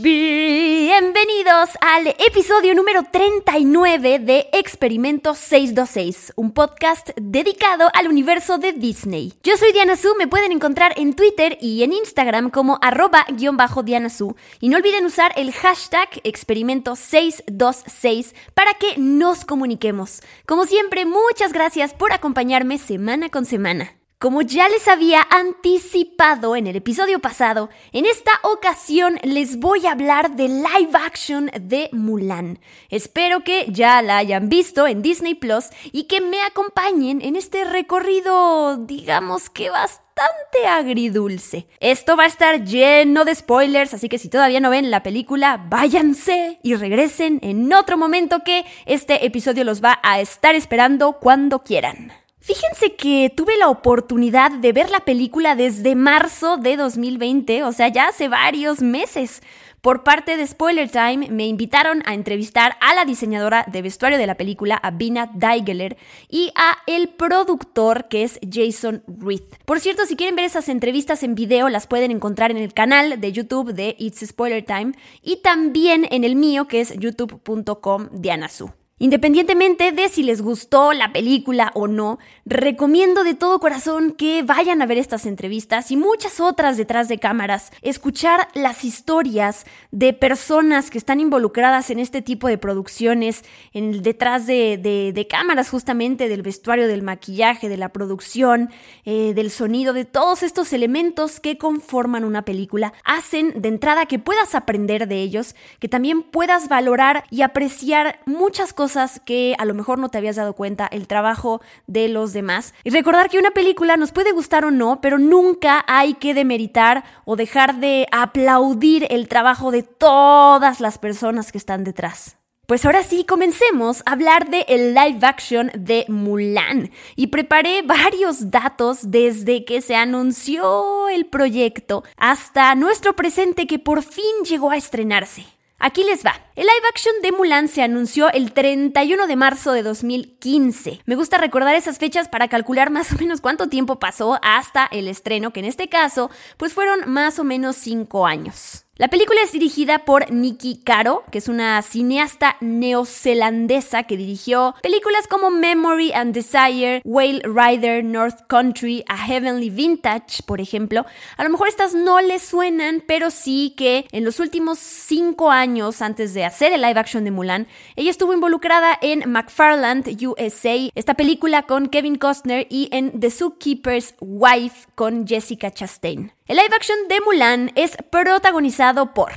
Bienvenidos al episodio número 39 de Experimento 626, un podcast dedicado al universo de Disney. Yo soy Diana Su, me pueden encontrar en Twitter y en Instagram como arroba-diana Su. Y no olviden usar el hashtag Experimento 626 para que nos comuniquemos. Como siempre, muchas gracias por acompañarme semana con semana. Como ya les había anticipado en el episodio pasado, en esta ocasión les voy a hablar de live action de Mulan. Espero que ya la hayan visto en Disney Plus y que me acompañen en este recorrido, digamos que bastante agridulce. Esto va a estar lleno de spoilers, así que si todavía no ven la película, váyanse y regresen en otro momento que este episodio los va a estar esperando cuando quieran. Fíjense que tuve la oportunidad de ver la película desde marzo de 2020, o sea, ya hace varios meses. Por parte de Spoiler Time, me invitaron a entrevistar a la diseñadora de vestuario de la película, a Bina Daigeler, y a el productor, que es Jason Reed. Por cierto, si quieren ver esas entrevistas en video, las pueden encontrar en el canal de YouTube de It's Spoiler Time y también en el mío, que es youtube.com dianasu. Independientemente de si les gustó la película o no, recomiendo de todo corazón que vayan a ver estas entrevistas y muchas otras detrás de cámaras, escuchar las historias de personas que están involucradas en este tipo de producciones, en detrás de, cámaras justamente, del vestuario, del maquillaje, de la producción, eh, del sonido, de todos estos elementos que conforman una película, hacen de entrada que puedas aprender de ellos, que también puedas valorar y apreciar muchas cosas que a lo mejor no te habías dado cuenta, el trabajo de los demás. Y recordar que una película nos puede gustar o no, pero nunca hay que demeritar o dejar de aplaudir el trabajo de todas las personas que están detrás. Pues ahora sí, comencemos a hablar de el live action de Mulan. Y preparé varios datos desde que se anunció el proyecto hasta nuestro presente que por fin llegó a estrenarse. Aquí les va. El live action de Mulan se anunció el 31 de marzo de 2015. Me gusta recordar esas fechas para calcular más o menos cuánto tiempo pasó hasta el estreno, que en este caso, pues fueron más o menos 5 años. La película es dirigida por Nikki Caro, que es una cineasta neozelandesa que dirigió películas como Memory and Desire, Whale Rider, North Country, A Heavenly Vintage, por ejemplo. A lo mejor estas no les suenan, pero sí que en los últimos cinco años antes de hacer el live action de Mulan, ella estuvo involucrada en McFarland USA, esta película con Kevin Costner, y en The Zookeeper's Wife con Jessica Chastain. El live action de Mulan es protagonizado por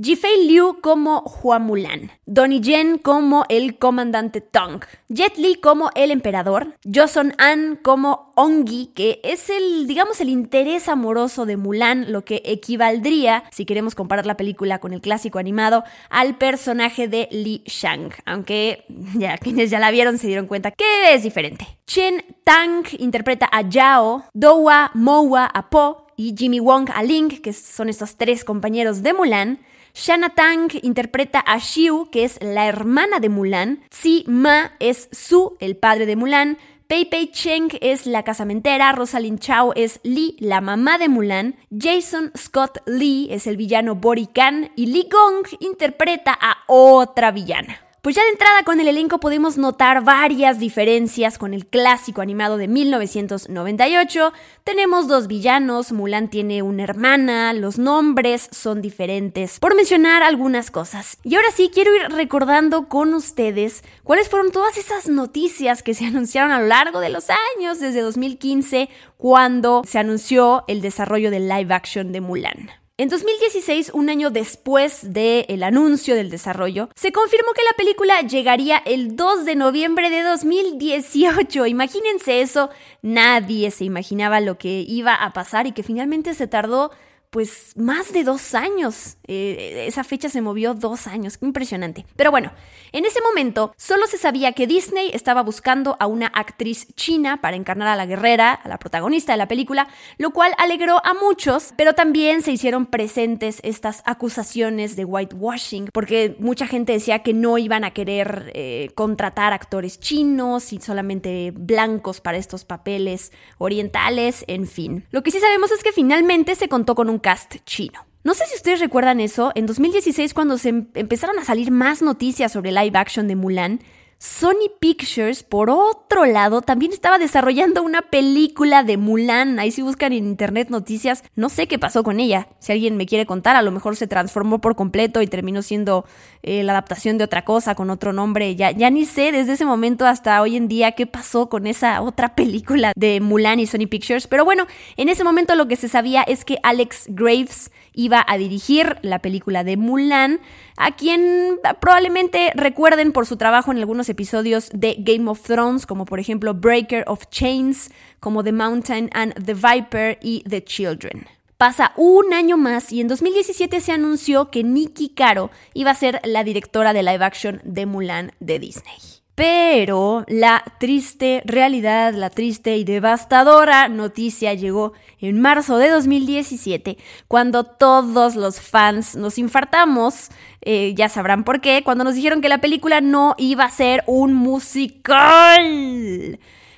Jifei Liu como Hua Mulan, Donnie Yen como el comandante Tong, Jet Li como el emperador, Joseon An como Ongi, que es el, digamos, el interés amoroso de Mulan, lo que equivaldría, si queremos comparar la película con el clásico animado, al personaje de Li Shang, aunque ya quienes ya la vieron se dieron cuenta que es diferente. Chen Tang interpreta a Yao, Doua Moua a Po, y Jimmy Wong a Link, que son estos tres compañeros de Mulan. Shanna Tang interpreta a Xiu, que es la hermana de Mulan. Tsi Ma es Su, el padre de Mulan. Pei Pei Cheng es la casamentera, Rosalind Chao es Li, la mamá de Mulan, Jason Scott Lee es el villano Bori y Li Gong interpreta a otra villana. Pues ya de entrada con el elenco podemos notar varias diferencias con el clásico animado de 1998. Tenemos dos villanos, Mulan tiene una hermana, los nombres son diferentes, por mencionar algunas cosas. Y ahora sí quiero ir recordando con ustedes cuáles fueron todas esas noticias que se anunciaron a lo largo de los años, desde 2015, cuando se anunció el desarrollo del live action de Mulan. En 2016, un año después del anuncio del desarrollo, se confirmó que la película llegaría el 2 de noviembre de 2018. Imagínense eso, nadie se imaginaba lo que iba a pasar y que finalmente se tardó pues más de dos años. Eh, esa fecha se movió dos años, impresionante. Pero bueno, en ese momento solo se sabía que Disney estaba buscando a una actriz china para encarnar a la guerrera, a la protagonista de la película, lo cual alegró a muchos, pero también se hicieron presentes estas acusaciones de whitewashing, porque mucha gente decía que no iban a querer eh, contratar actores chinos y solamente blancos para estos papeles orientales, en fin. Lo que sí sabemos es que finalmente se contó con un chino. No sé si ustedes recuerdan eso, en 2016 cuando se em-, empezaron a salir más noticias sobre live action de Mulan, Sony Pictures, por otro lado, también estaba desarrollando una película de Mulan. Ahí si buscan en internet noticias, no sé qué pasó con ella. Si alguien me quiere contar, a lo mejor se transformó por completo y terminó siendo eh, la adaptación de otra cosa con otro nombre. Ya, ya ni sé desde ese momento hasta hoy en día qué pasó con esa otra película de Mulan y Sony Pictures. Pero bueno, en ese momento lo que se sabía es que Alex Graves iba a dirigir la película de Mulan, a quien probablemente recuerden por su trabajo en algunos episodios de Game of Thrones, como por ejemplo Breaker of Chains, como The Mountain and the Viper y The Children. Pasa un año más y en 2017 se anunció que Nikki Caro iba a ser la directora de live action de Mulan de Disney. Pero la triste realidad, la triste y devastadora noticia llegó en marzo de 2017, cuando todos los fans nos infartamos, eh, ya sabrán por qué, cuando nos dijeron que la película no iba a ser un musical.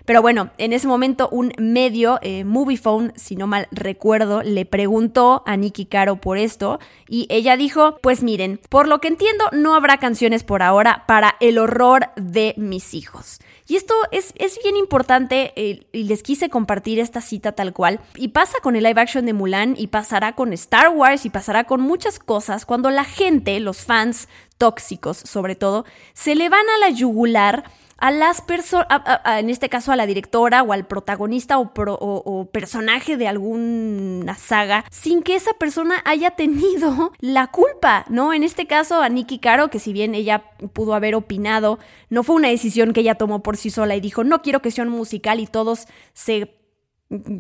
Pero bueno, en ese momento un medio, eh, si no mal recuerdo, le preguntó a Nikki Caro por esto y ella dijo, pues miren, por lo que entiendo no habrá canciones por ahora para el horror de mis hijos. Y esto es, es bien importante eh, y les quise compartir esta cita tal cual. Y pasa con el live action de Mulan y pasará con Star Wars y pasará con muchas cosas cuando la gente, los fans tóxicos sobre todo, se le van a la yugular a las personas, en este caso a la directora o al protagonista o, personaje de alguna saga, sin que esa persona haya tenido la culpa, ¿no? En este caso a Nikki Caro, que si bien ella pudo haber opinado, no fue una decisión que ella tomó por sí sola y dijo, no quiero que sea un musical y todos se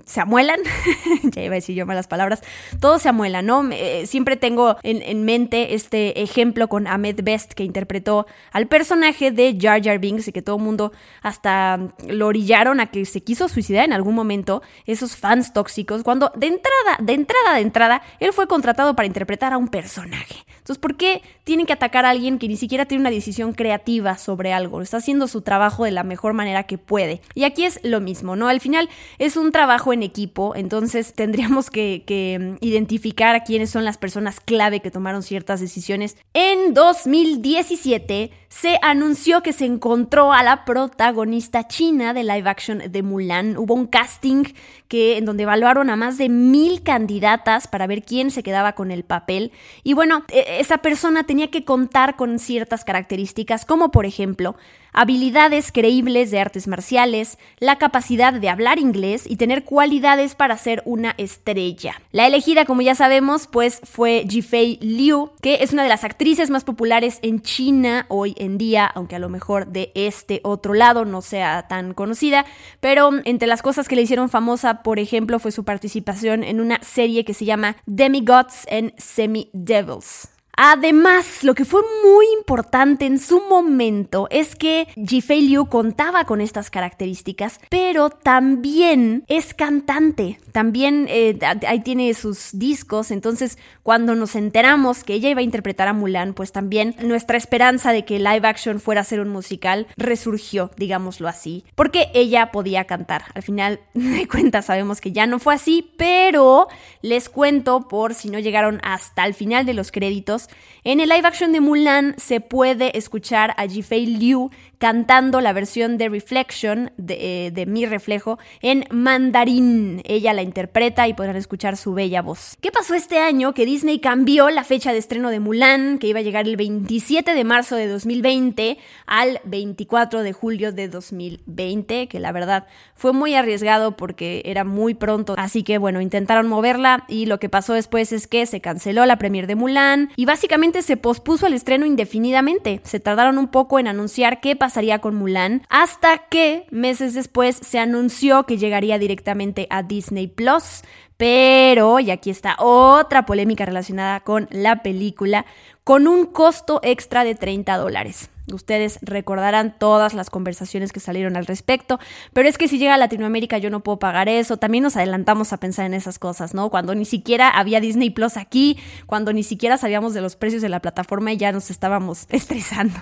se amuelan, ya iba a decir yo malas palabras, todo se amuela, ¿no? Eh, siempre tengo en, mente este ejemplo con Ahmed Best que interpretó al personaje de Jar Jar Binks y que todo el mundo hasta lo orillaron a que se quiso suicidar en algún momento, esos fans tóxicos, cuando de entrada, de entrada, de entrada, él fue contratado para interpretar a un personaje. Entonces, ¿por qué tienen que atacar a alguien que ni siquiera tiene una decisión creativa sobre algo? Está haciendo su trabajo de la mejor manera que puede. Y aquí es lo mismo, ¿no? Al final es un trabajo en equipo, entonces tendríamos que, que, identificar a quiénes son las personas clave que tomaron ciertas decisiones. En 2017 se anunció que se encontró a la protagonista china de live action de Mulan. Hubo un casting que, en donde evaluaron a más de mil candidatas para ver quién se quedaba con el papel. Y bueno, e, esa persona tenía que contar con ciertas características, como por ejemplo, habilidades creíbles de artes marciales, la capacidad de hablar inglés y tener cualidades para ser una estrella. La elegida, como ya sabemos, pues fue Jifei Liu, que es una de las actrices más populares en China hoy en día, aunque a lo mejor de este otro lado no sea tan conocida, pero entre las cosas que le hicieron famosa, por ejemplo, fue su participación en una serie que se llama Demigods and Semi Devils. Además, lo que fue muy importante en su momento es que Jifei Liu contaba con estas características, pero también es cantante, también eh, ahí tiene sus discos, entonces cuando nos enteramos que ella iba a interpretar a Mulan, pues también nuestra esperanza de que live action fuera a ser un musical resurgió, digámoslo así, porque ella podía cantar. Al final de cuentas sabemos que ya no fue así, pero les cuento por si no llegaron hasta el final de los créditos, en el live action de Mulan se puede escuchar a Jifei Liu cantando la versión de Reflection, de, eh, de, Mi Reflejo, en mandarín. Ella la interpreta y podrán escuchar su bella voz. ¿Qué pasó este año? Que Disney cambió la fecha de estreno de Mulan, que iba a llegar el 27 de marzo de 2020 al 24 de julio de 2020, que la verdad fue muy arriesgado porque era muy pronto. Así que bueno, intentaron moverla y lo que pasó después es que se canceló la premier de Mulan y básicamente se pospuso el estreno indefinidamente. Se tardaron un poco en anunciar qué pasaría con Mulan, hasta que meses después se anunció que llegaría directamente a Disney Plus, Pero, y aquí está otra polémica relacionada con la película, con un costo extra de 30 dólares. Ustedes recordarán todas las conversaciones que salieron al respecto, pero es que si llega a Latinoamérica yo no puedo pagar eso. También nos adelantamos a pensar en esas cosas, ¿no? Cuando ni siquiera había Disney Plus aquí, cuando ni siquiera sabíamos de los precios de la plataforma y ya nos estábamos estresando.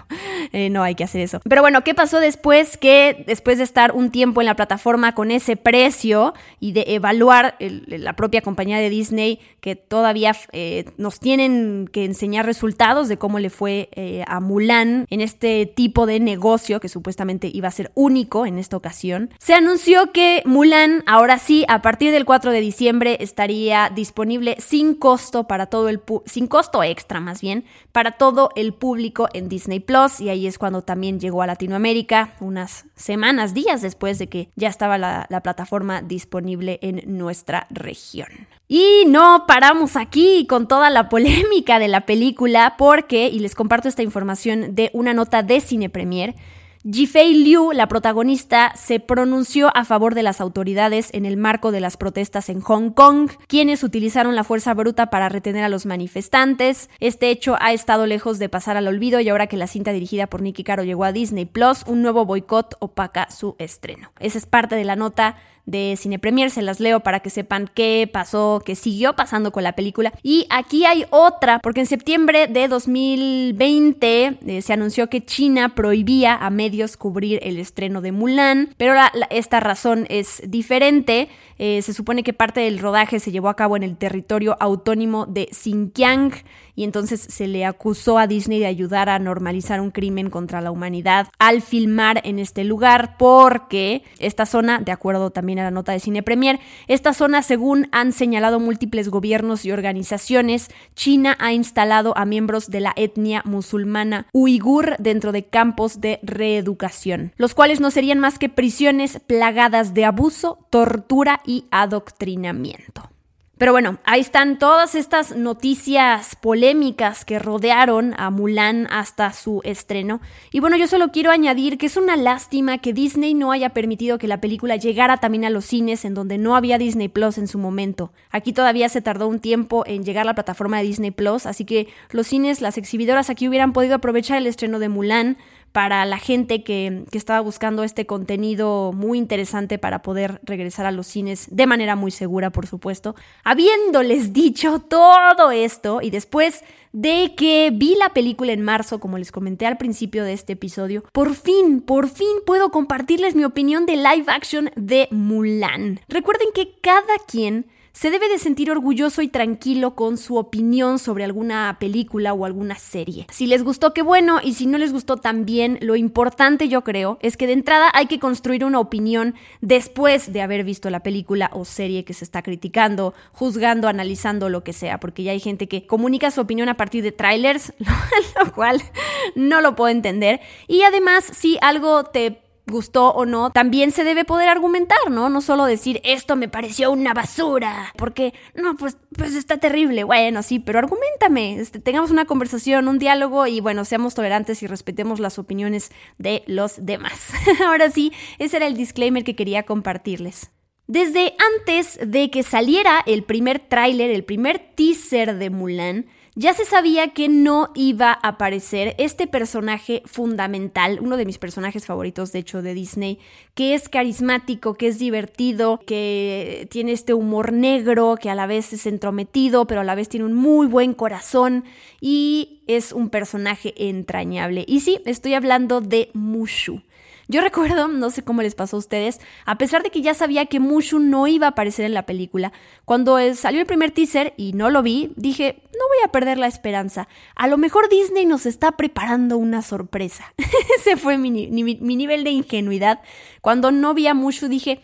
Eh, no hay que hacer eso. Pero bueno, ¿qué pasó después? Que después de estar un tiempo en la plataforma con ese precio y de evaluar la propia compañía de Disney, que todavía eh, nos tienen que enseñar resultados de cómo le fue eh, a Mulan en este tipo de negocio que supuestamente iba a ser único en esta ocasión, se anunció que Mulan ahora sí, a partir del 4 de diciembre, estaría disponible sin costo para todo el sin costo extra más bien, para todo el público en Disney Plus. Y ahí es cuando también llegó a Latinoamérica, unas semanas, días después de que ya estaba la, la plataforma disponible en nuestra región. Y no paramos aquí con toda la polémica de la película porque, y les comparto esta información de una nota de Cine Premier, Jifei Liu, la protagonista, se pronunció a favor de las autoridades en el marco de las protestas en Hong Kong, quienes utilizaron la fuerza bruta para retener a los manifestantes. Este hecho ha estado lejos de pasar al olvido y ahora que la cinta dirigida por Nicky Caro llegó a Disney Plus, un nuevo boicot opaca su estreno. Esa es parte de la nota de Cine Premier, se las leo para que sepan qué pasó, qué siguió pasando con la película. Y aquí hay otra, porque en septiembre de 2020 eh, se anunció que China prohibía a medios cubrir el estreno de Mulan, pero esta razón es diferente. Eh, se supone que parte del rodaje se llevó a cabo en el territorio autónomo de Xinjiang y entonces se le acusó a Disney de ayudar a normalizar un crimen contra la humanidad al filmar en este lugar porque esta zona, de acuerdo también a la nota de Cine Premier, esta zona según han señalado múltiples gobiernos y organizaciones, China ha instalado a miembros de la etnia musulmana uigur dentro de campos de reeducación, los cuales no serían más que prisiones plagadas de abuso, tortura y adoctrinamiento. Pero bueno, ahí están todas estas noticias polémicas que rodearon a Mulan hasta su estreno. Y bueno, yo solo quiero añadir que es una lástima que Disney no haya permitido que la película llegara también a los cines en donde no había Disney Plus en su momento. Aquí todavía se tardó un tiempo en llegar a la plataforma de Disney Plus, así que los cines, las exhibidoras aquí hubieran podido aprovechar el estreno de Mulan para la gente que, estaba buscando este contenido muy interesante para poder regresar a los cines de manera muy segura, por supuesto. Habiéndoles dicho todo esto y después de que vi la película en marzo, como les comenté al principio de este episodio, por fin, por fin puedo compartirles mi opinión de live action de Mulan. Recuerden que cada quien se debe de sentir orgulloso y tranquilo con su opinión sobre alguna película o alguna serie. Si les gustó, qué bueno, y si no les gustó también, lo importante yo creo es que de entrada hay que construir una opinión después de haber visto la película o serie que se está criticando, juzgando, analizando, lo que sea, porque ya hay gente que comunica su opinión a partir de trailers, lo cual no lo puedo entender. Y además, si algo te gustó o no, también se debe poder argumentar, ¿no? No solo decir esto me pareció una basura, porque no, pues, pues está terrible. Bueno, sí, pero argumentame, este, tengamos una conversación, un diálogo y bueno, seamos tolerantes y respetemos las opiniones de los demás. Ahora sí, ese era el disclaimer que quería compartirles. Desde antes de que saliera el primer tráiler, el primer teaser de Mulan, ya se sabía que no iba a aparecer este personaje fundamental, uno de mis personajes favoritos de hecho de Disney, que es carismático, que es divertido, que tiene este humor negro, que a la vez es entrometido, pero a la vez tiene un muy buen corazón y es un personaje entrañable. Y sí, estoy hablando de Mushu. Yo recuerdo, no sé cómo les pasó a ustedes, a pesar de que ya sabía que Mushu no iba a aparecer en la película, cuando salió el primer teaser y no lo vi, dije, no voy a perder la esperanza. A lo mejor Disney nos está preparando una sorpresa. Ese fue mi, mi nivel de ingenuidad. Cuando no vi a Mushu dije,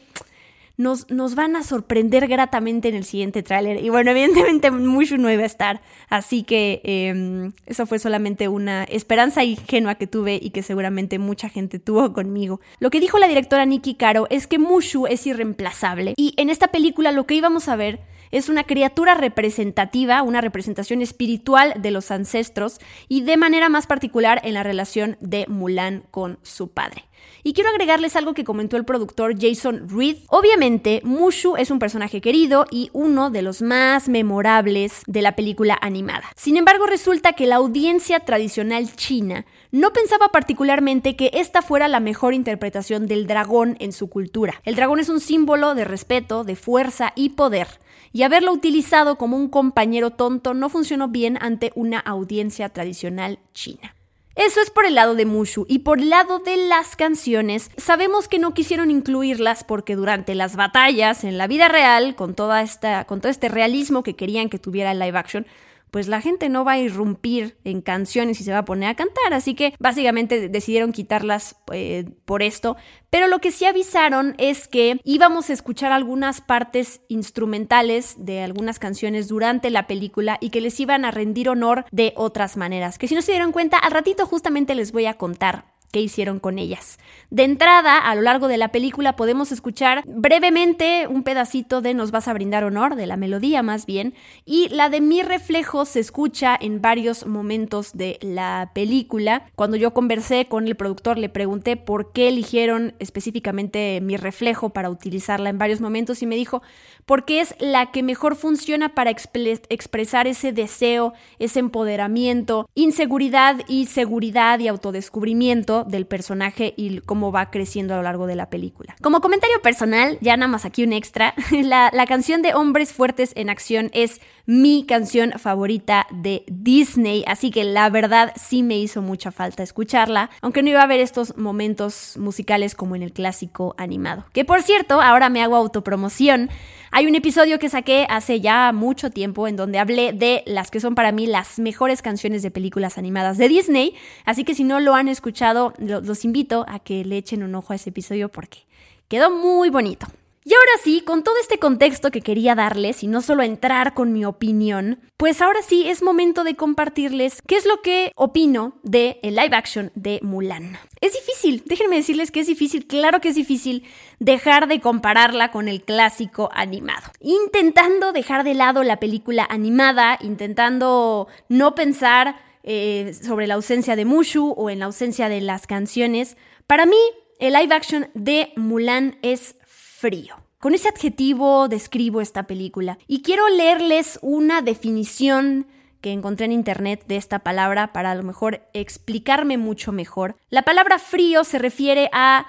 nos, van a sorprender gratamente en el siguiente tráiler. Y bueno, evidentemente mucho no iba a estar. Así que em, eso fue solamente una esperanza ingenua que tuve y que seguramente mucha gente tuvo conmigo. Lo que dijo la directora Nikki Caro es que Mushu es irreemplazable. Y en esta película lo que íbamos a ver es una criatura representativa, una representación espiritual de los ancestros y de manera más particular en la relación de Mulan con su padre. Y quiero agregarles algo que comentó el productor Jason Reed. Obviamente, Mushu es un personaje querido y uno de los más memorables de la película animada. Sin embargo, resulta que la audiencia tradicional china no pensaba particularmente que esta fuera la mejor interpretación del dragón en su cultura. El dragón es un símbolo de respeto, de fuerza y poder y haberlo utilizado como un compañero tonto no funcionó bien ante una audiencia tradicional china. Eso es por el lado de Mushu y por el lado de las canciones, sabemos que no quisieron incluirlas porque durante las batallas en la vida real, con, toda esta, con todo este realismo que querían que tuviera el live action, pues la gente no va a irrumpir en canciones y se va a poner a cantar, así que básicamente decidieron quitarlas eh, por esto, pero lo que sí avisaron es que íbamos a escuchar algunas partes instrumentales de algunas canciones durante la película y que les iban a rendir honor de otras maneras, que si no se dieron cuenta, al ratito justamente les voy a contar qué hicieron con ellas. De entrada, a lo largo de la película podemos escuchar brevemente un pedacito de Nos vas a brindar honor, de la melodía más bien, y la de Mi reflejo se escucha en varios momentos de la película. Cuando yo conversé con el productor le pregunté por qué eligieron específicamente Mi reflejo para utilizarla en varios momentos y me dijo, porque es la que mejor funciona para expresar ese deseo, ese empoderamiento, inseguridad y seguridad y autodescubrimiento del personaje y cómo va creciendo a lo largo de la película. Como comentario personal, ya nada más aquí un extra, la, canción de Hombres Fuertes en Acción es mi canción favorita de Disney, así que la verdad sí me hizo mucha falta escucharla, aunque no iba a haber estos momentos musicales como en el clásico animado. Que por cierto, ahora me hago autopromoción. Hay un episodio que saqué hace ya mucho tiempo en donde hablé de las que son para mí las mejores canciones de películas animadas de Disney, así que si no lo han escuchado, los invito a que le echen un ojo a ese episodio porque quedó muy bonito. Y ahora sí, con todo este contexto que quería darles y no solo entrar con mi opinión, pues ahora sí es momento de compartirles qué es lo que opino de el live action de Mulan. Es difícil, déjenme decirles que es difícil, claro que es difícil dejar de compararla con el clásico animado. Intentando dejar de lado la película animada, intentando no pensar eh, sobre la ausencia de Mushu o en la ausencia de las canciones, para mí el live action de Mulan es frío. Con ese adjetivo describo esta película y quiero leerles una definición que encontré en internet de esta palabra para a lo mejor explicarme mucho mejor. La palabra frío se refiere a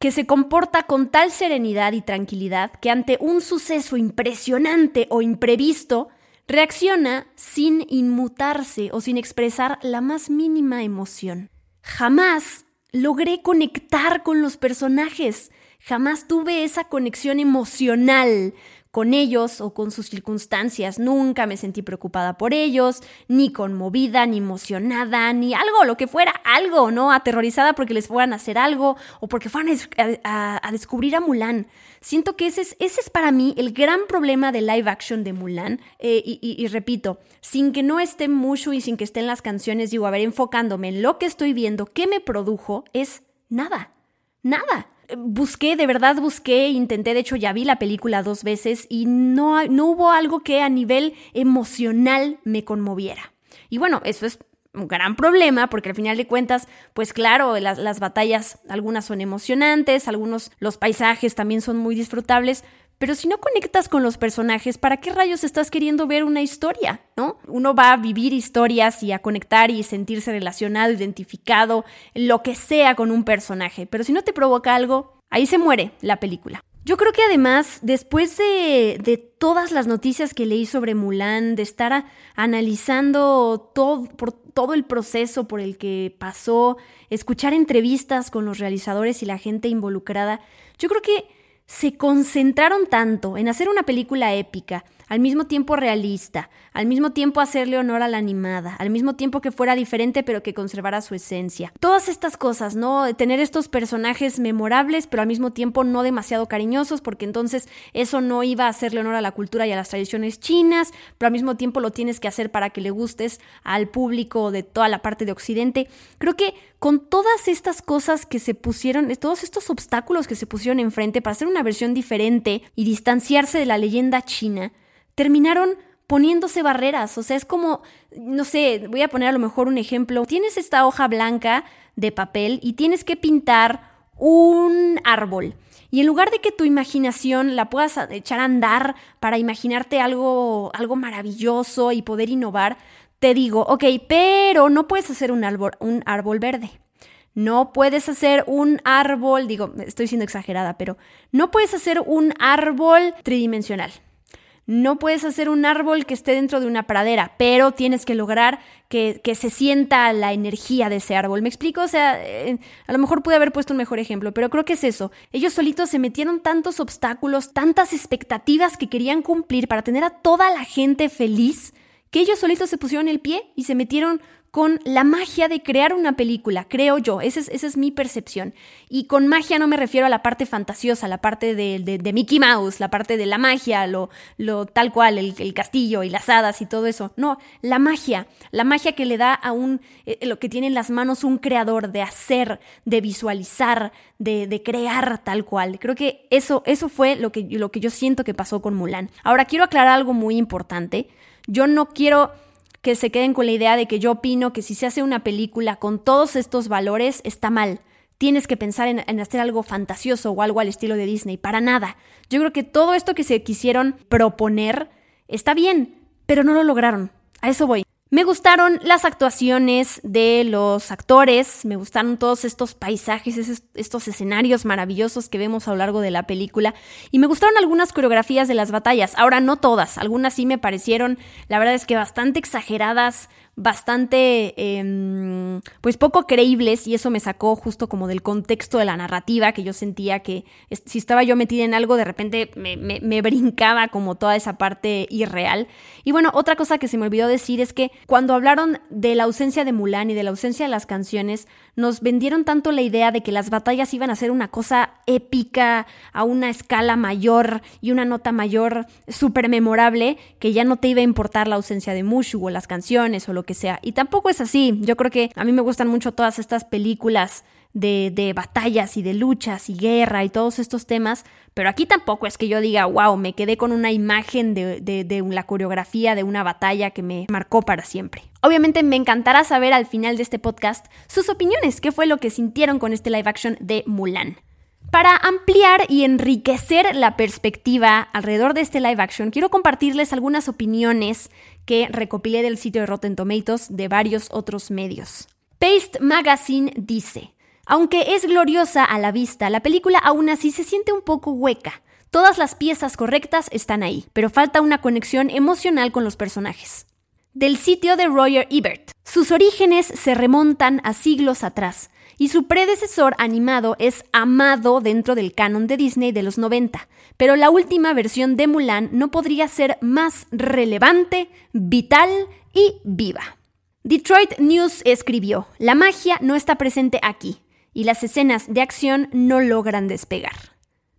que se comporta con tal serenidad y tranquilidad que ante un suceso impresionante o imprevisto reacciona sin inmutarse o sin expresar la más mínima emoción. Jamás logré conectar con los personajes, Jamás tuve esa conexión emocional con ellos o con sus circunstancias. Nunca me sentí preocupada por ellos, ni conmovida, ni emocionada, ni algo, lo que fuera, algo, ¿no? Aterrorizada porque les fueran a hacer algo o porque fueran a, descubrir a Mulan. Siento que ese es, ese es para mí el gran problema de live action de Mulan. Eh, y, repito, sin que no esté mucho y sin que estén las canciones, digo, a ver, enfocándome en lo que estoy viendo, ¿qué me produjo? Es nada, nada busqué, de verdad busqué, intenté, de hecho ya vi la película dos veces y no, no hubo algo que a nivel emocional me conmoviera. Y bueno, eso es un gran problema porque al final de cuentas, pues claro, las, las, batallas, algunas son emocionantes, algunos, los paisajes también son muy disfrutables, pero si no conectas con los personajes, ¿para qué rayos estás queriendo ver una historia? ¿No? Uno va a vivir historias y a conectar y sentirse relacionado, identificado, lo que sea con un personaje, pero si no te provoca algo, ahí se muere la película. Yo creo que además, después de, todas las noticias que leí sobre Mulan, de estar analizando todo, por todo el proceso por el que pasó, escuchar entrevistas con los realizadores y la gente involucrada, yo creo que se concentraron tanto en hacer una película épica, al mismo tiempo realista, al mismo tiempo hacerle honor a la animada, al mismo tiempo que fuera diferente pero que conservara su esencia. Todas estas cosas, ¿no? Tener estos personajes memorables pero al mismo tiempo no demasiado cariñosos porque entonces eso no iba a hacerle honor a la cultura y a las tradiciones chinas, pero al mismo tiempo lo tienes que hacer para que le gustes al público de toda la parte de Occidente. Creo que con todas estas cosas que se pusieron, todos estos obstáculos que se pusieron enfrente para hacer una versión diferente y distanciarse de la leyenda china, terminaron poniéndose barreras. O sea, es como, no sé, voy a poner a lo mejor un ejemplo. Tienes esta hoja blanca de papel y tienes que pintar un árbol. Y en lugar de que tu imaginación la puedas echar a andar para imaginarte algo, algo maravilloso y poder innovar, te digo, ok, pero no puedes hacer un árbol, un árbol verde. No puedes hacer un árbol, digo, estoy siendo exagerada, pero no puedes hacer un árbol tridimensional. No puedes hacer un árbol que esté dentro de una pradera, pero tienes que lograr que, se sienta la energía de ese árbol. ¿Me explico? O sea, eh, a lo mejor pude haber puesto un mejor ejemplo, pero creo que es eso. Ellos solitos se metieron tantos obstáculos, tantas expectativas que querían cumplir para tener a toda la gente feliz, que ellos solitos se pusieron el pie y se metieron con la magia de crear una película, creo yo, esa es, esa es, mi percepción. Y con magia no me refiero a la parte fantasiosa, la parte de, de, Mickey Mouse, la parte de la magia, lo, lo tal cual, el, castillo y las hadas y todo eso. No, la magia, la magia que le da a un, eh, lo que tiene en las manos un creador de hacer, de visualizar, de, de, crear tal cual. Creo que eso, eso fue lo que, lo que yo siento que pasó con Mulan. Ahora, quiero aclarar algo muy importante. Yo no quiero que se queden con la idea de que yo opino que si se hace una película con todos estos valores está mal. Tienes que pensar en, hacer algo fantasioso o algo al estilo de Disney. Para nada. Yo creo que todo esto que se quisieron proponer está bien, pero no lo lograron. A eso voy. Me gustaron las actuaciones de los actores, me gustaron todos estos paisajes, estos escenarios maravillosos que vemos a lo largo de la película y me gustaron algunas coreografías de las batallas. Ahora no todas, algunas sí me parecieron, la verdad es que bastante exageradas, bastante, em, pues poco creíbles y eso me sacó justo como del contexto de la narrativa, que yo sentía que si estaba yo metida en algo, de repente me, me, brincaba como toda esa parte irreal. Y bueno, otra cosa que se me olvidó decir es que cuando hablaron de la ausencia de Mulan y de la ausencia de las canciones, nos vendieron tanto la idea de que las batallas iban a ser una cosa épica, a una escala mayor y una nota mayor, súper memorable, que ya no te iba a importar la ausencia de Mushu o las canciones o lo que sea. Y tampoco es así. Yo creo que a mí me gustan mucho todas estas películas de, de, batallas y de luchas y guerra y todos estos temas, pero aquí tampoco es que yo diga, wow, me quedé con una imagen de, de, de, la coreografía de una batalla que me marcó para siempre. Obviamente me encantará saber al final de este podcast sus opiniones, qué fue lo que sintieron con este live action de Mulan. Para ampliar y enriquecer la perspectiva alrededor de este live action, quiero compartirles algunas opiniones que recopilé del sitio de Rotten Tomatoes de varios otros medios. Paste Magazine dice, aunque es gloriosa a la vista, la película aún así se siente un poco hueca. Todas las piezas correctas están ahí, pero falta una conexión emocional con los personajes. Del sitio de Roger Ebert. Sus orígenes se remontan a siglos atrás, y su predecesor animado es amado dentro del canon de Disney de los 90, pero la última versión de Mulan no podría ser más relevante, vital y viva. Detroit News escribió, la magia no está presente aquí, y las escenas de acción no logran despegar.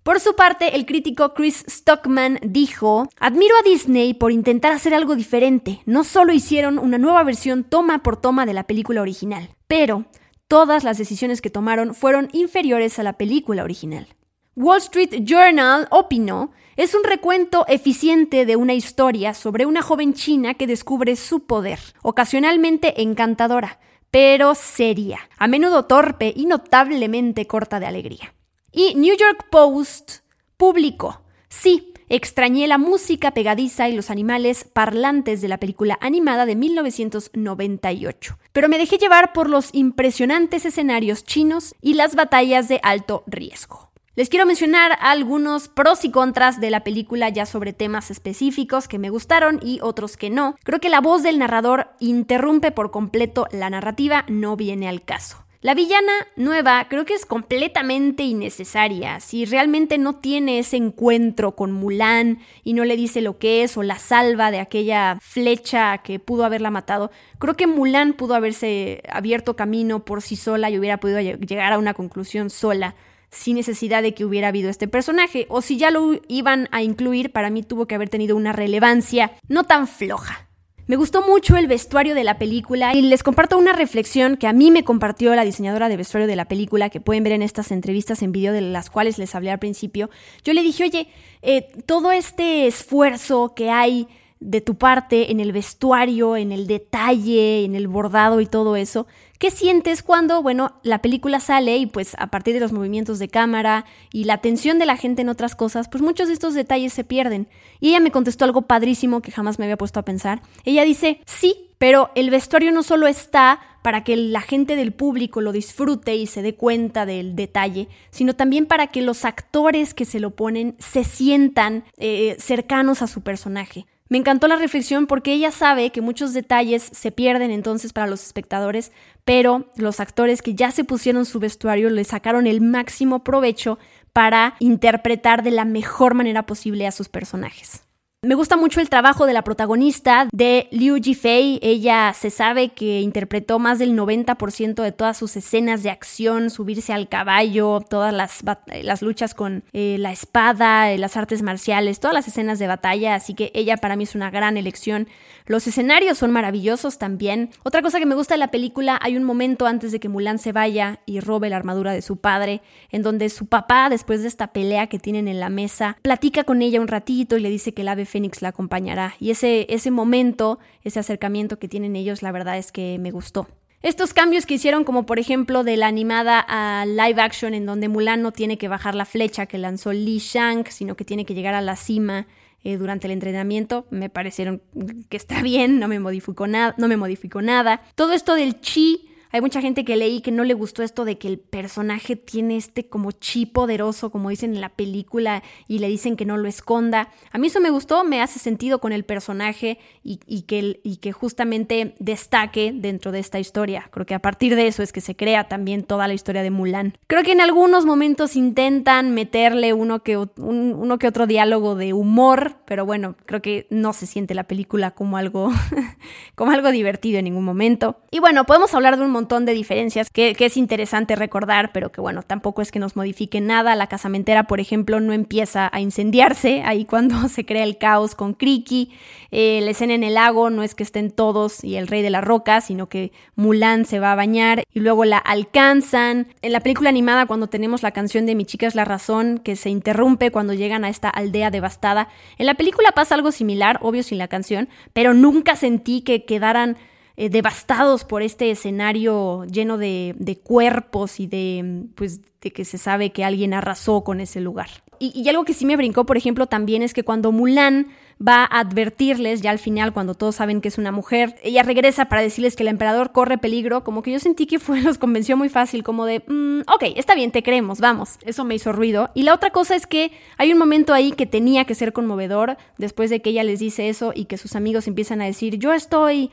Por su parte, el crítico Chris Stockman dijo, admiro a Disney por intentar hacer algo diferente. No solo hicieron una nueva versión toma por toma de la película original, pero todas las decisiones que tomaron fueron inferiores a la película original. Wall Street Journal opinó, es un recuento eficiente de una historia sobre una joven china que descubre su poder, ocasionalmente encantadora, pero seria, a menudo torpe y notablemente corta de alegría. Y New York Post publicó, sí, Extrañé la música pegadiza y los animales parlantes de la película animada de 1998, pero me dejé llevar por los impresionantes escenarios chinos y las batallas de alto riesgo. Les quiero mencionar algunos pros y contras de la película ya sobre temas específicos que me gustaron y otros que no. Creo que la voz del narrador interrumpe por completo la narrativa, no viene al caso. La villana nueva creo que es completamente innecesaria. Si realmente no tiene ese encuentro con Mulan y no le dice lo que es o la salva de aquella flecha que pudo haberla matado, creo que Mulan pudo haberse abierto camino por sí sola y hubiera podido llegar a una conclusión sola sin necesidad de que hubiera habido este personaje. O si ya lo iban a incluir, para mí tuvo que haber tenido una relevancia no tan floja. Me gustó mucho el vestuario de la película y les comparto una reflexión que a mí me compartió la diseñadora de vestuario de la película, que pueden ver en estas entrevistas en video de las cuales les hablé al principio. Yo le dije, oye, eh, todo este esfuerzo que hay de tu parte en el vestuario, en el detalle, en el bordado y todo eso, ¿Qué sientes cuando, bueno, la película sale y pues a partir de los movimientos de cámara y la atención de la gente en otras cosas, pues muchos de estos detalles se pierden? Y ella me contestó algo padrísimo que jamás me había puesto a pensar. Ella dice, sí, pero el vestuario no solo está para que la gente del público lo disfrute y se dé cuenta del detalle, sino también para que los actores que se lo ponen se sientan eh, cercanos a su personaje. Me encantó la reflexión porque ella sabe que muchos detalles se pierden entonces para los espectadores, pero los actores que ya se pusieron su vestuario le sacaron el máximo provecho para interpretar de la mejor manera posible a sus personajes. Me gusta mucho el trabajo de la protagonista, de Liu Jifei. Ella se sabe que interpretó más del 90% de todas sus escenas de acción, subirse al caballo, todas las, luchas con eh, la espada, eh, las artes marciales, todas las escenas de batalla. Así que ella para mí es una gran elección. Los escenarios son maravillosos también. Otra cosa que me gusta de la película, hay un momento antes de que Mulan se vaya y robe la armadura de su padre, en donde su papá, después de esta pelea que tienen en la mesa, platica con ella un ratito y le dice que el ave Fénix la acompañará. Y ese, ese momento, ese acercamiento que tienen ellos, la verdad es que me gustó. Estos cambios que hicieron, como por ejemplo de la animada a live action, en donde Mulan no tiene que bajar la flecha que lanzó Li Shang, sino que tiene que llegar a la cima eh, durante el entrenamiento, me parecieron que está bien, no me modificó nada, no me modificó nada. Todo esto del chi hay mucha gente que leí que no le gustó esto de que el personaje tiene este como chi poderoso, como dicen en la película, y le dicen que no lo esconda. A mí eso me gustó, me hace sentido con el personaje y, que, justamente destaque dentro de esta historia. Creo que a partir de eso es que se crea también toda la historia de Mulan. Creo que en algunos momentos intentan meterle uno que, uno que otro diálogo de humor, pero bueno, creo que no se siente la película como algo, como algo divertido en ningún momento. Y bueno, podemos hablar de un montón de diferencias que, es interesante recordar, pero que bueno, tampoco es que nos modifique nada. La casamentera, por ejemplo, no empieza a incendiarse ahí cuando se crea el caos con Kriki. Eh, la escena en el lago no es que estén todos y el rey de la roca, sino que Mulan se va a bañar y luego la alcanzan. En la película animada, cuando tenemos la canción de Mi chica es la razón, que se interrumpe cuando llegan a esta aldea devastada, en la película pasa algo similar, obvio sin la canción, pero nunca sentí que quedaran eh, devastados por este escenario lleno de, cuerpos y de, pues, de que se sabe que alguien arrasó con ese lugar. Y, algo que sí me brincó, por ejemplo, también es que cuando Mulan va a advertirles, ya al final, cuando todos saben que es una mujer, ella regresa para decirles que el emperador corre peligro, como que yo sentí que fue, los convenció muy fácil, como de, mm, ok, está bien, te creemos, vamos. Eso me hizo ruido. Y la otra cosa es que hay un momento ahí que tenía que ser conmovedor, después de que ella les dice eso y que sus amigos empiezan a decir, yo estoy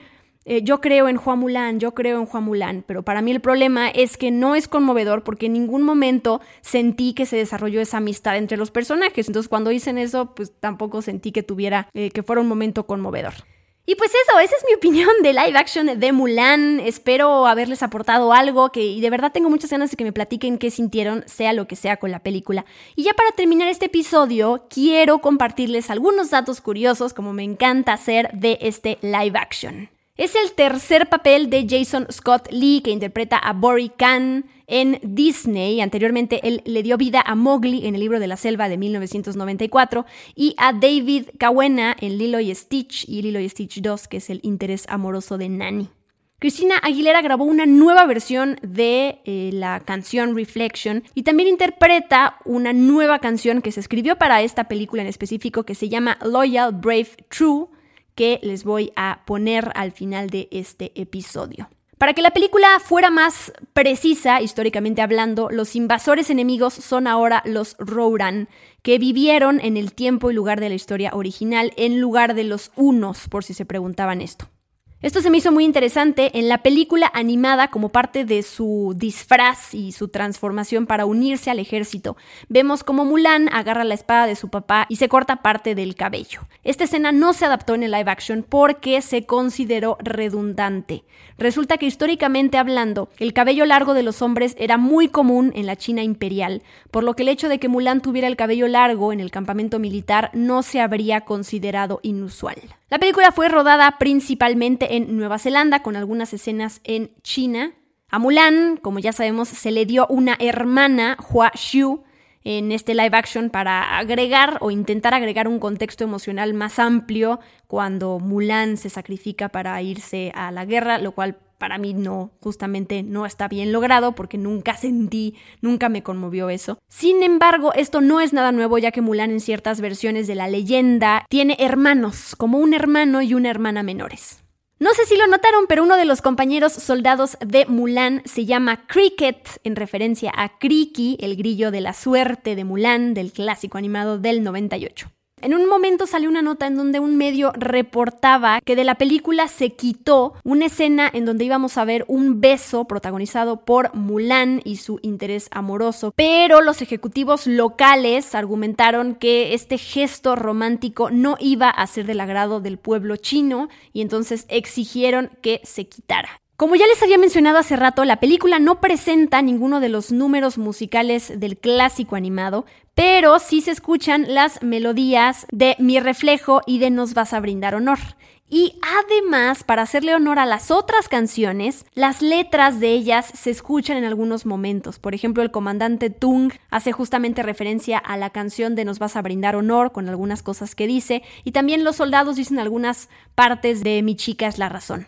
eh, yo creo en Juan Mulán, yo creo en Juan Mulán, pero para mí el problema es que no es conmovedor porque en ningún momento sentí que se desarrolló esa amistad entre los personajes. Entonces cuando dicen eso, pues tampoco sentí que tuviera, eh, que fuera un momento conmovedor. Y pues eso, esa es mi opinión de live action de Mulan. Espero haberles aportado algo que y de verdad tengo muchas ganas de que me platiquen qué sintieron, sea lo que sea con la película. Y ya para terminar este episodio, quiero compartirles algunos datos curiosos, como me encanta hacer, de este live action. Es el tercer papel de Jason Scott Lee que interpreta a Bori Khan en Disney. Anteriormente él le dio vida a Mowgli en el libro de la selva de 1994 y a David Cawena en Lilo y Stitch y Lilo y Stitch 2, que es el interés amoroso de Nani. Cristina Aguilera grabó una nueva versión de eh, la canción Reflection y también interpreta una nueva canción que se escribió para esta película en específico que se llama Loyal, Brave, True que les voy a poner al final de este episodio. Para que la película fuera más precisa, históricamente hablando, los invasores enemigos son ahora los Roran, que vivieron en el tiempo y lugar de la historia original en lugar de los Unos, por si se preguntaban esto. Esto se me hizo muy interesante en la película animada como parte de su disfraz y su transformación para unirse al ejército. Vemos como Mulan agarra la espada de su papá y se corta parte del cabello. Esta escena no se adaptó en el live action porque se consideró redundante. Resulta que históricamente hablando, el cabello largo de los hombres era muy común en la China imperial, por lo que el hecho de que Mulan tuviera el cabello largo en el campamento militar no se habría considerado inusual. La película fue rodada principalmente en Nueva Zelanda, con algunas escenas en China. A Mulan, como ya sabemos, se le dio una hermana, Hua Xiu, en este live action para agregar o intentar agregar un contexto emocional más amplio cuando Mulan se sacrifica para irse a la guerra, lo cual para mí no, justamente no está bien logrado porque nunca sentí, nunca me conmovió eso. Sin embargo, esto no es nada nuevo ya que Mulan en ciertas versiones de la leyenda tiene hermanos, como un hermano y una hermana menores. No sé si lo notaron, pero uno de los compañeros soldados de Mulan se llama Cricket, en referencia a Kriki, el grillo de la suerte de Mulan, del clásico animado del 98. En un momento salió una nota en donde un medio reportaba que de la película se quitó una escena en donde íbamos a ver un beso protagonizado por Mulan y su interés amoroso, pero los ejecutivos locales argumentaron que este gesto romántico no iba a ser del agrado del pueblo chino y entonces exigieron que se quitara. Como ya les había mencionado hace rato, la película no presenta ninguno de los números musicales del clásico animado, pero sí se escuchan las melodías de Mi reflejo y de Nos vas a brindar honor. Y además, para hacerle honor a las otras canciones, las letras de ellas se escuchan en algunos momentos. Por ejemplo, el comandante Tung hace justamente referencia a la canción de Nos vas a brindar honor con algunas cosas que dice, y también los soldados dicen algunas partes de Mi chica es la razón.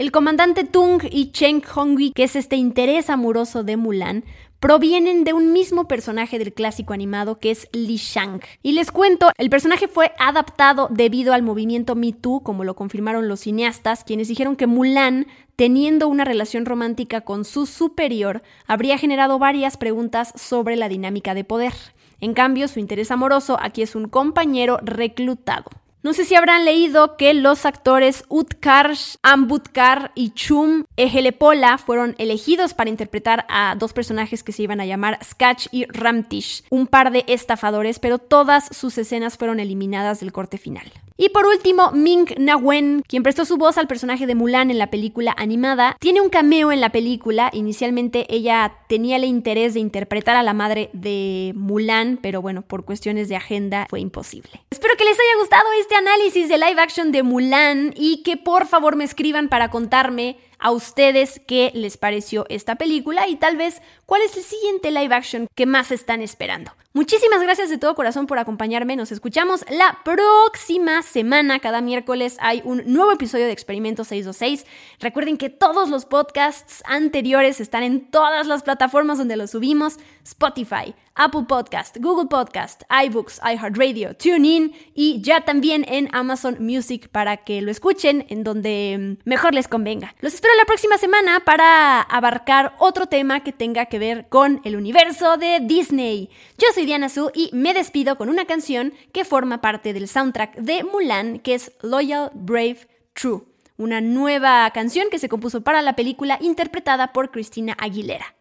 El comandante Tung y Cheng Hongui, que es este interés amoroso de Mulan, provienen de un mismo personaje del clásico animado que es Li Shang. Y les cuento, el personaje fue adaptado debido al movimiento Me Too, como lo confirmaron los cineastas, quienes dijeron que Mulan, teniendo una relación romántica con su superior, habría generado varias preguntas sobre la dinámica de poder. En cambio, su interés amoroso aquí es un compañero reclutado. No sé si habrán leído que los actores Utkarsh Ambutkar y Chum Ejelepola fueron elegidos para interpretar a dos personajes que se iban a llamar Skach y Ramtish, un par de estafadores, pero todas sus escenas fueron eliminadas del corte final. Y por último, Ming Na Wen, quien prestó su voz al personaje de Mulan en la película animada, tiene un cameo en la película. Inicialmente ella tenía el interés de interpretar a la madre de Mulan, pero bueno, por cuestiones de agenda fue imposible. Espero que les haya gustado este análisis de live action de Mulan y que por favor me escriban para contarme a ustedes qué les pareció esta película y tal vez cuál es el siguiente live action que más están esperando. Muchísimas gracias de todo corazón por acompañarme. Nos escuchamos la próxima semana. Cada miércoles hay un nuevo episodio de Experimento 626. Recuerden que todos los podcasts anteriores están en todas las plataformas donde los subimos. Spotify, Apple Podcast, Google Podcast, iBooks, iHeartRadio, TuneIn y ya también en Amazon Music para que lo escuchen en donde mm, mejor les convenga. Los espero la próxima semana para abarcar otro tema que tenga que ver con el universo de Disney. Yo soy Diana Su y me despido con una canción que forma parte del soundtrack de Mulan que es Loyal, Brave, True. Una nueva canción que se compuso para la película interpretada por Cristina Aguilera.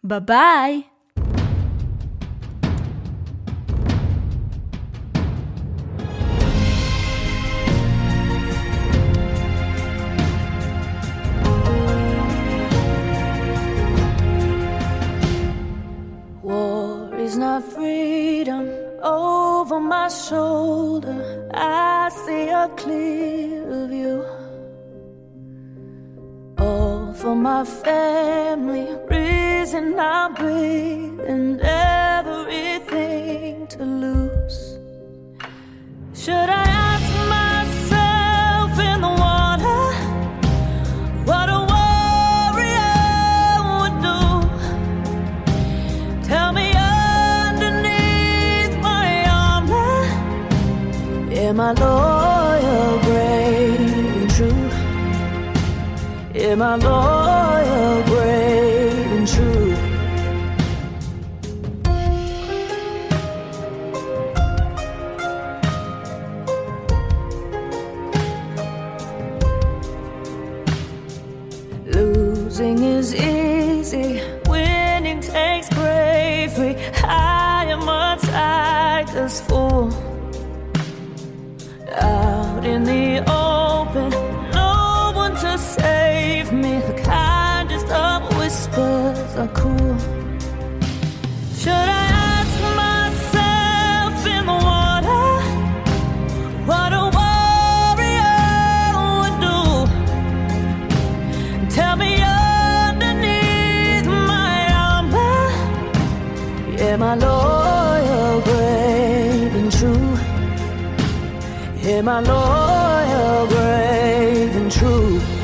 Bye bye. Not freedom over my shoulder. I see a clear view. All for my family, reason I breathe, and everything to lose. Should I my Lord. Am I loyal, brave, and true?